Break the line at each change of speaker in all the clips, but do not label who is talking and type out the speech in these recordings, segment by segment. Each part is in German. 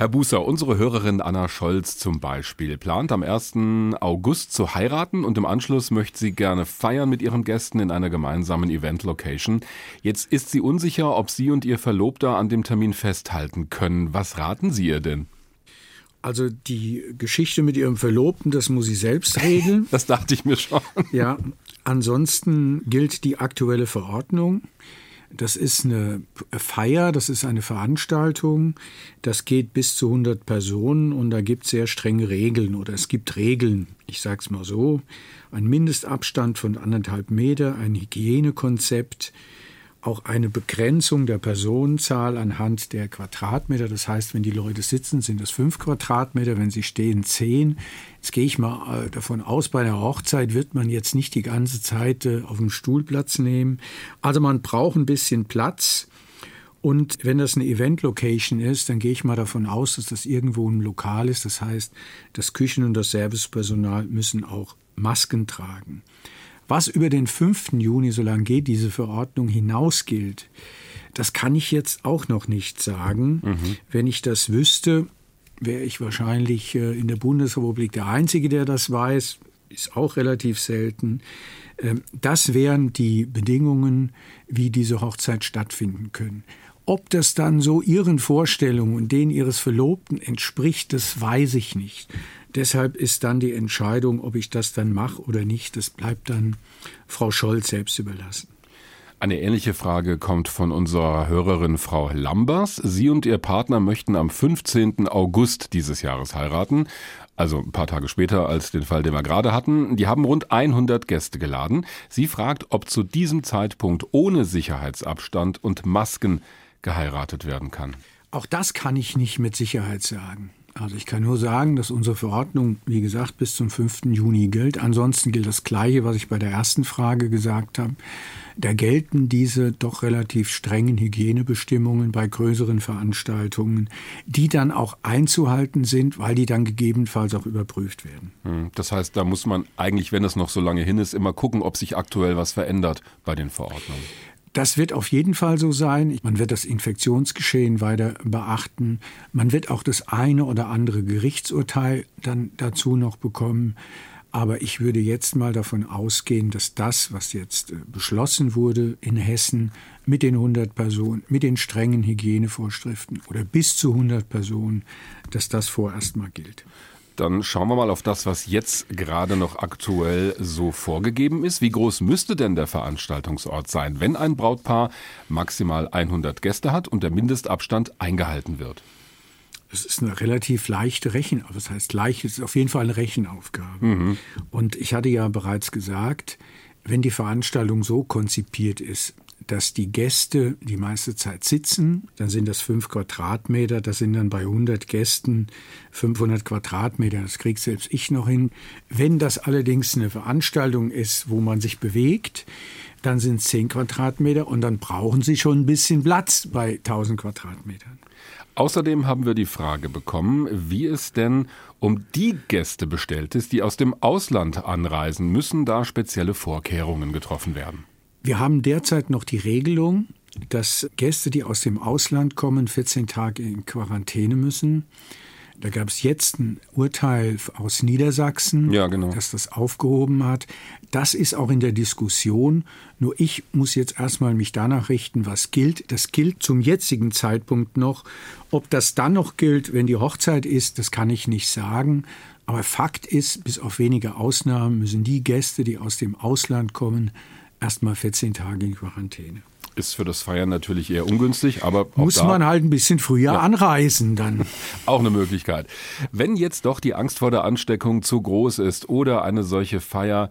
Herr Bußer, unsere Hörerin Anna Scholz zum Beispiel plant am 1. August zu heiraten und im Anschluss möchte sie gerne feiern mit ihren Gästen in einer gemeinsamen Event-Location. Jetzt ist sie unsicher, ob sie und ihr Verlobter an dem Termin festhalten können. Was raten Sie ihr denn?
Also die Geschichte mit ihrem Verlobten, das muss sie selbst regeln.
Das dachte ich mir schon.
Ja, ansonsten gilt die aktuelle Verordnung. Das ist eine Feier, das ist eine Veranstaltung, das geht bis zu 100 Personen und da gibt es sehr strenge Regeln oder es gibt Regeln, ich sage es mal so, ein Mindestabstand von anderthalb Meter, ein Hygienekonzept, auch eine Begrenzung der Personenzahl anhand der Quadratmeter. Das heißt, wenn die Leute sitzen, sind es fünf Quadratmeter, wenn sie stehen, zehn. Jetzt gehe ich mal äh, davon aus, bei der Hochzeit wird man jetzt nicht die ganze Zeit äh, auf dem Stuhl Platz nehmen. Also man braucht ein bisschen Platz. Und wenn das eine Event-Location ist, dann gehe ich mal davon aus, dass das irgendwo ein Lokal ist. Das heißt, das Küchen- und das Servicepersonal müssen auch Masken tragen. Was über den 5. Juni, solange geht diese Verordnung, hinaus gilt, das kann ich jetzt auch noch nicht sagen. Mhm. Wenn ich das wüsste, wäre ich wahrscheinlich äh, in der Bundesrepublik der Einzige, der das weiß. Ist auch relativ selten. Ähm, das wären die Bedingungen, wie diese Hochzeit stattfinden können. Ob das dann so Ihren Vorstellungen und denen Ihres Verlobten entspricht, das weiß ich nicht. Deshalb ist dann die Entscheidung, ob ich das dann mache oder nicht, das bleibt dann Frau Scholz selbst überlassen.
Eine ähnliche Frage kommt von unserer Hörerin Frau Lambers. Sie und ihr Partner möchten am 15. August dieses Jahres heiraten, also ein paar Tage später als den Fall, den wir gerade hatten. Die haben rund 100 Gäste geladen. Sie fragt, ob zu diesem Zeitpunkt ohne Sicherheitsabstand und Masken geheiratet werden kann.
Auch das kann ich nicht mit Sicherheit sagen. Also ich kann nur sagen, dass unsere Verordnung, wie gesagt, bis zum 5. Juni gilt. Ansonsten gilt das Gleiche, was ich bei der ersten Frage gesagt habe. Da gelten diese doch relativ strengen Hygienebestimmungen bei größeren Veranstaltungen, die dann auch einzuhalten sind, weil die dann gegebenenfalls auch überprüft werden.
Hm, das heißt, da muss man eigentlich, wenn es noch so lange hin ist, immer gucken, ob sich aktuell was verändert bei den Verordnungen.
Das wird auf jeden Fall so sein. Man wird das Infektionsgeschehen weiter beachten. Man wird auch das eine oder andere Gerichtsurteil dann dazu noch bekommen. Aber ich würde jetzt mal davon ausgehen, dass das, was jetzt äh, beschlossen wurde in Hessen mit den 100 Personen, mit den strengen Hygienevorschriften oder bis zu 100 Personen, dass das vorerst mal gilt.
Dann schauen wir mal auf das, was jetzt gerade noch aktuell so vorgegeben ist. Wie groß müsste denn der Veranstaltungsort sein, wenn ein Brautpaar maximal 100 Gäste hat und der Mindestabstand eingehalten wird?
Es ist eine relativ leichte Rechenaufgabe. Das heißt, leicht ist auf jeden Fall eine Rechenaufgabe. Mhm. Und ich hatte ja bereits gesagt, wenn die Veranstaltung so konzipiert ist, dass die Gäste die meiste Zeit sitzen, dann sind das fünf Quadratmeter, das sind dann bei 100 Gästen 500 Quadratmeter, das kriegt selbst ich noch hin. Wenn das allerdings eine Veranstaltung ist, wo man sich bewegt, dann sind es 10 Quadratmeter und dann brauchen Sie schon ein bisschen Platz bei 1000 Quadratmetern.
Außerdem haben wir die Frage bekommen, wie es denn um die Gäste bestellt ist, die aus dem Ausland anreisen. Müssen da spezielle Vorkehrungen getroffen werden?
Wir haben derzeit noch die Regelung, dass Gäste, die aus dem Ausland kommen, 14 Tage in Quarantäne müssen. Da gab es jetzt ein Urteil aus Niedersachsen, ja, genau. das das aufgehoben hat. Das ist auch in der Diskussion. Nur ich muss jetzt erstmal mich danach richten, was gilt. Das gilt zum jetzigen Zeitpunkt noch. Ob das dann noch gilt, wenn die Hochzeit ist, das kann ich nicht sagen. Aber Fakt ist, bis auf wenige Ausnahmen müssen die Gäste, die aus dem Ausland kommen, erstmal 14 Tage in Quarantäne.
Ist für das Feiern natürlich eher ungünstig, aber
muss man halt ein bisschen früher ja. anreisen dann.
Auch eine Möglichkeit. Wenn jetzt doch die Angst vor der Ansteckung zu groß ist oder eine solche Feier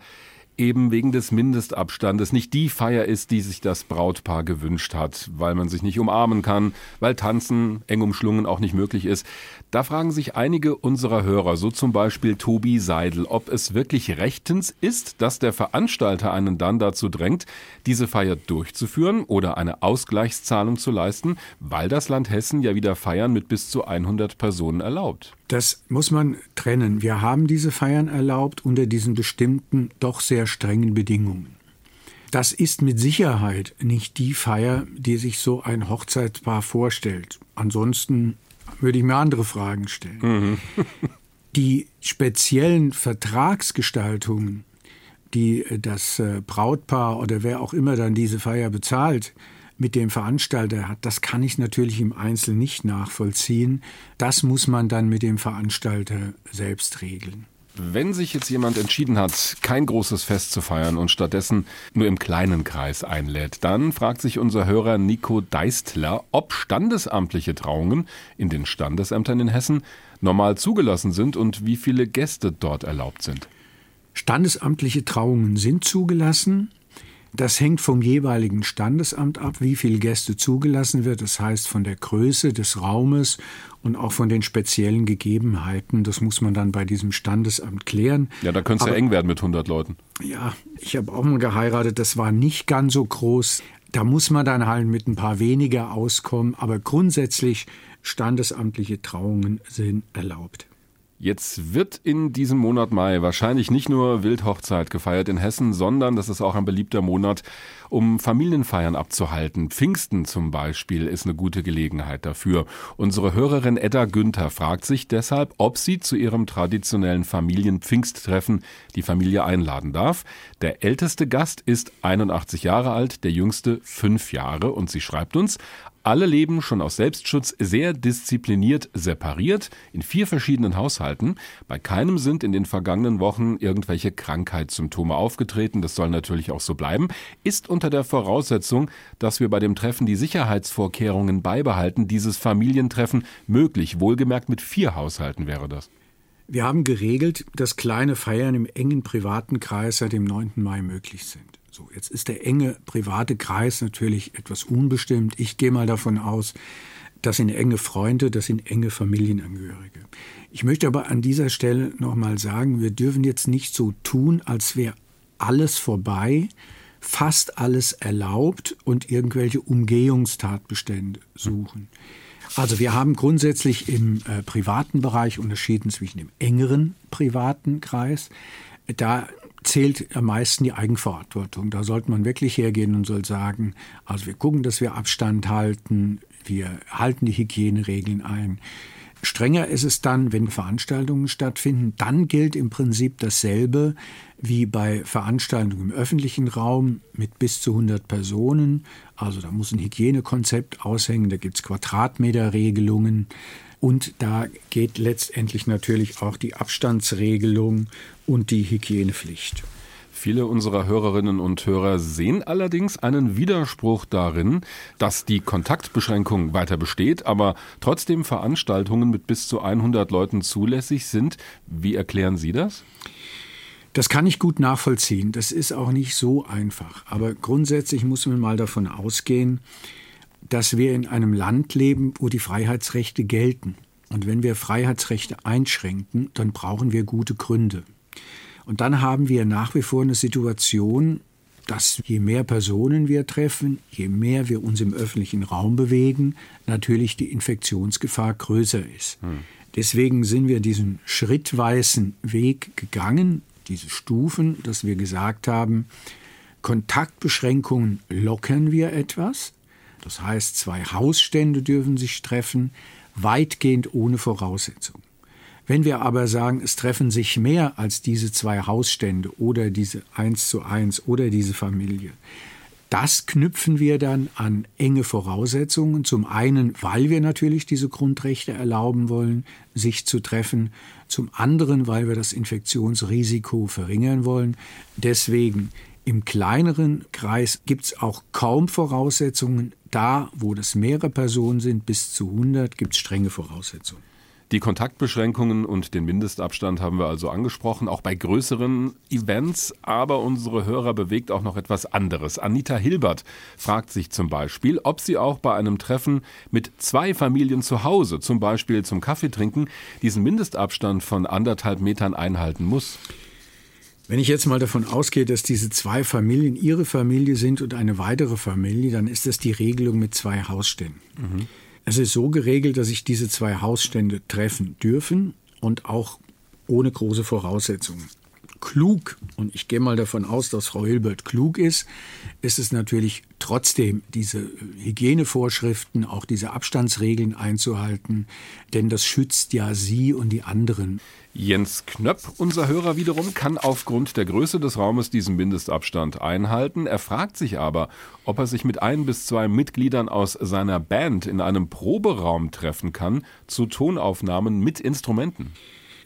eben wegen des Mindestabstandes nicht die Feier ist, die sich das Brautpaar gewünscht hat, weil man sich nicht umarmen kann, weil Tanzen eng umschlungen auch nicht möglich ist. Da fragen sich einige unserer Hörer, so zum Beispiel Tobi Seidel, ob es wirklich rechtens ist, dass der Veranstalter einen dann dazu drängt, diese Feier durchzuführen oder eine Ausgleichszahlung zu leisten, weil das Land Hessen ja wieder Feiern mit bis zu 100 Personen erlaubt.
Das muss man trennen. Wir haben diese Feiern erlaubt unter diesen bestimmten, doch sehr strengen Bedingungen. Das ist mit Sicherheit nicht die Feier, die sich so ein Hochzeitspaar vorstellt. Ansonsten würde ich mir andere Fragen stellen. Mhm. die speziellen Vertragsgestaltungen, die äh, das äh, Brautpaar oder wer auch immer dann diese Feier bezahlt, mit dem Veranstalter hat, das kann ich natürlich im Einzelnen nicht nachvollziehen. Das muss man dann mit dem Veranstalter selbst regeln.
Wenn sich jetzt jemand entschieden hat, kein großes Fest zu feiern und stattdessen nur im kleinen Kreis einlädt, dann fragt sich unser Hörer Nico Deistler, ob standesamtliche Trauungen in den Standesämtern in Hessen normal zugelassen sind und wie viele Gäste dort erlaubt sind.
Standesamtliche Trauungen sind zugelassen. Das hängt vom jeweiligen Standesamt ab, wie viele Gäste zugelassen wird. Das heißt von der Größe des Raumes und auch von den speziellen Gegebenheiten. Das muss man dann bei diesem Standesamt klären.
Ja, da könnte es ja eng werden mit 100 Leuten.
Ja, ich habe auch mal geheiratet. Das war nicht ganz so groß. Da muss man dann halt mit ein paar weniger auskommen. Aber grundsätzlich standesamtliche Trauungen sind erlaubt.
Jetzt wird in diesem Monat Mai wahrscheinlich nicht nur Wildhochzeit gefeiert in Hessen, sondern das ist auch ein beliebter Monat, um Familienfeiern abzuhalten. Pfingsten zum Beispiel ist eine gute Gelegenheit dafür. Unsere Hörerin Edda Günther fragt sich deshalb, ob sie zu ihrem traditionellen Familienpfingsttreffen die Familie einladen darf. Der älteste Gast ist 81 Jahre alt, der jüngste fünf Jahre und sie schreibt uns, alle leben schon aus Selbstschutz sehr diszipliniert separiert in vier verschiedenen Haushalten. Bei keinem sind in den vergangenen Wochen irgendwelche Krankheitssymptome aufgetreten. Das soll natürlich auch so bleiben. Ist unter der Voraussetzung, dass wir bei dem Treffen die Sicherheitsvorkehrungen beibehalten, dieses Familientreffen möglich. Wohlgemerkt mit vier Haushalten wäre das.
Wir haben geregelt, dass kleine Feiern im engen privaten Kreis seit dem 9. Mai möglich sind. So, jetzt ist der enge private Kreis natürlich etwas unbestimmt. Ich gehe mal davon aus, das sind enge Freunde, das sind enge Familienangehörige. Ich möchte aber an dieser Stelle nochmal sagen, wir dürfen jetzt nicht so tun, als wäre alles vorbei, fast alles erlaubt und irgendwelche Umgehungstatbestände suchen. Also wir haben grundsätzlich im äh, privaten Bereich unterschieden zwischen dem engeren privaten Kreis. Da zählt am meisten die Eigenverantwortung. Da sollte man wirklich hergehen und soll sagen, also wir gucken, dass wir Abstand halten, wir halten die Hygieneregeln ein. Strenger ist es dann, wenn Veranstaltungen stattfinden. Dann gilt im Prinzip dasselbe wie bei Veranstaltungen im öffentlichen Raum mit bis zu 100 Personen. Also da muss ein Hygienekonzept aushängen, da gibt es Quadratmeterregelungen. Und da geht letztendlich natürlich auch die Abstandsregelung und die Hygienepflicht.
Viele unserer Hörerinnen und Hörer sehen allerdings einen Widerspruch darin, dass die Kontaktbeschränkung weiter besteht, aber trotzdem Veranstaltungen mit bis zu 100 Leuten zulässig sind. Wie erklären Sie das?
Das kann ich gut nachvollziehen. Das ist auch nicht so einfach. Aber grundsätzlich muss man mal davon ausgehen, dass wir in einem Land leben, wo die Freiheitsrechte gelten. Und wenn wir Freiheitsrechte einschränken, dann brauchen wir gute Gründe. Und dann haben wir nach wie vor eine Situation, dass je mehr Personen wir treffen, je mehr wir uns im öffentlichen Raum bewegen, natürlich die Infektionsgefahr größer ist. Hm. Deswegen sind wir diesen schrittweisen Weg gegangen, diese Stufen, dass wir gesagt haben, Kontaktbeschränkungen lockern wir etwas, das heißt, zwei Hausstände dürfen sich treffen, weitgehend ohne Voraussetzung. Wenn wir aber sagen, es treffen sich mehr als diese zwei Hausstände oder diese eins zu eins oder diese Familie, das knüpfen wir dann an enge Voraussetzungen. Zum einen, weil wir natürlich diese Grundrechte erlauben wollen, sich zu treffen. Zum anderen, weil wir das Infektionsrisiko verringern wollen. Deswegen im kleineren Kreis gibt es auch kaum Voraussetzungen. Da, wo das mehrere Personen sind, bis zu 100, gibt es strenge Voraussetzungen.
Die Kontaktbeschränkungen und den Mindestabstand haben wir also angesprochen, auch bei größeren Events. Aber unsere Hörer bewegt auch noch etwas anderes. Anita Hilbert fragt sich zum Beispiel, ob sie auch bei einem Treffen mit zwei Familien zu Hause, zum Beispiel zum Kaffee trinken, diesen Mindestabstand von anderthalb Metern einhalten muss.
Wenn ich jetzt mal davon ausgehe, dass diese zwei Familien ihre Familie sind und eine weitere Familie, dann ist das die Regelung mit zwei Hausständen. Mhm. Es ist so geregelt, dass sich diese zwei Hausstände treffen dürfen und auch ohne große Voraussetzungen. Klug, und ich gehe mal davon aus, dass Frau Hilbert klug ist, ist es natürlich trotzdem, diese Hygienevorschriften, auch diese Abstandsregeln einzuhalten, denn das schützt ja Sie und die anderen.
Jens Knöpp, unser Hörer wiederum, kann aufgrund der Größe des Raumes diesen Mindestabstand einhalten. Er fragt sich aber, ob er sich mit ein bis zwei Mitgliedern aus seiner Band in einem Proberaum treffen kann zu Tonaufnahmen mit Instrumenten.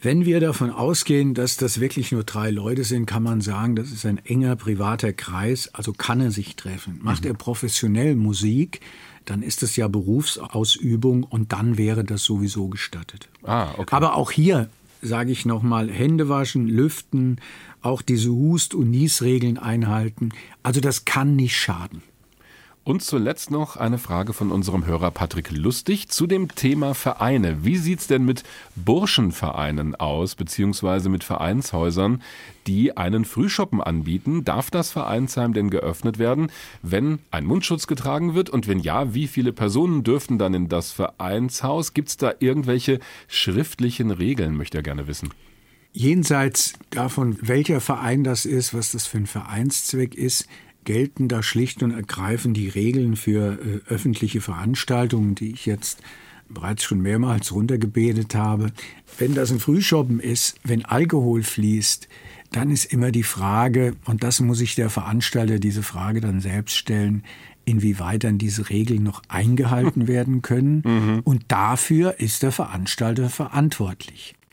Wenn wir davon ausgehen, dass das wirklich nur drei Leute sind, kann man sagen, das ist ein enger privater Kreis, also kann er sich treffen. Macht mhm. er professionell Musik, dann ist es ja Berufsausübung und dann wäre das sowieso gestattet. Ah, okay. Aber auch hier sage ich nochmal, Hände waschen, lüften, auch diese Hust- und Niesregeln einhalten. Also das kann nicht schaden.
Und zuletzt noch eine Frage von unserem Hörer Patrick Lustig zu dem Thema Vereine. Wie sieht's denn mit Burschenvereinen aus, beziehungsweise mit Vereinshäusern, die einen Frühschoppen anbieten? Darf das Vereinsheim denn geöffnet werden, wenn ein Mundschutz getragen wird? Und wenn ja, wie viele Personen dürften dann in das Vereinshaus? Gibt's da irgendwelche schriftlichen Regeln, möchte er gerne wissen.
Jenseits davon, welcher Verein das ist, was das für ein Vereinszweck ist, gelten da schlicht und ergreifend die Regeln für äh, öffentliche Veranstaltungen, die ich jetzt bereits schon mehrmals runtergebetet habe. Wenn das ein Frühschoppen ist, wenn Alkohol fließt, dann ist immer die Frage, und das muss sich der Veranstalter diese Frage dann selbst stellen, inwieweit dann diese Regeln noch eingehalten werden können. Mhm. Und dafür ist der Veranstalter verantwortlich.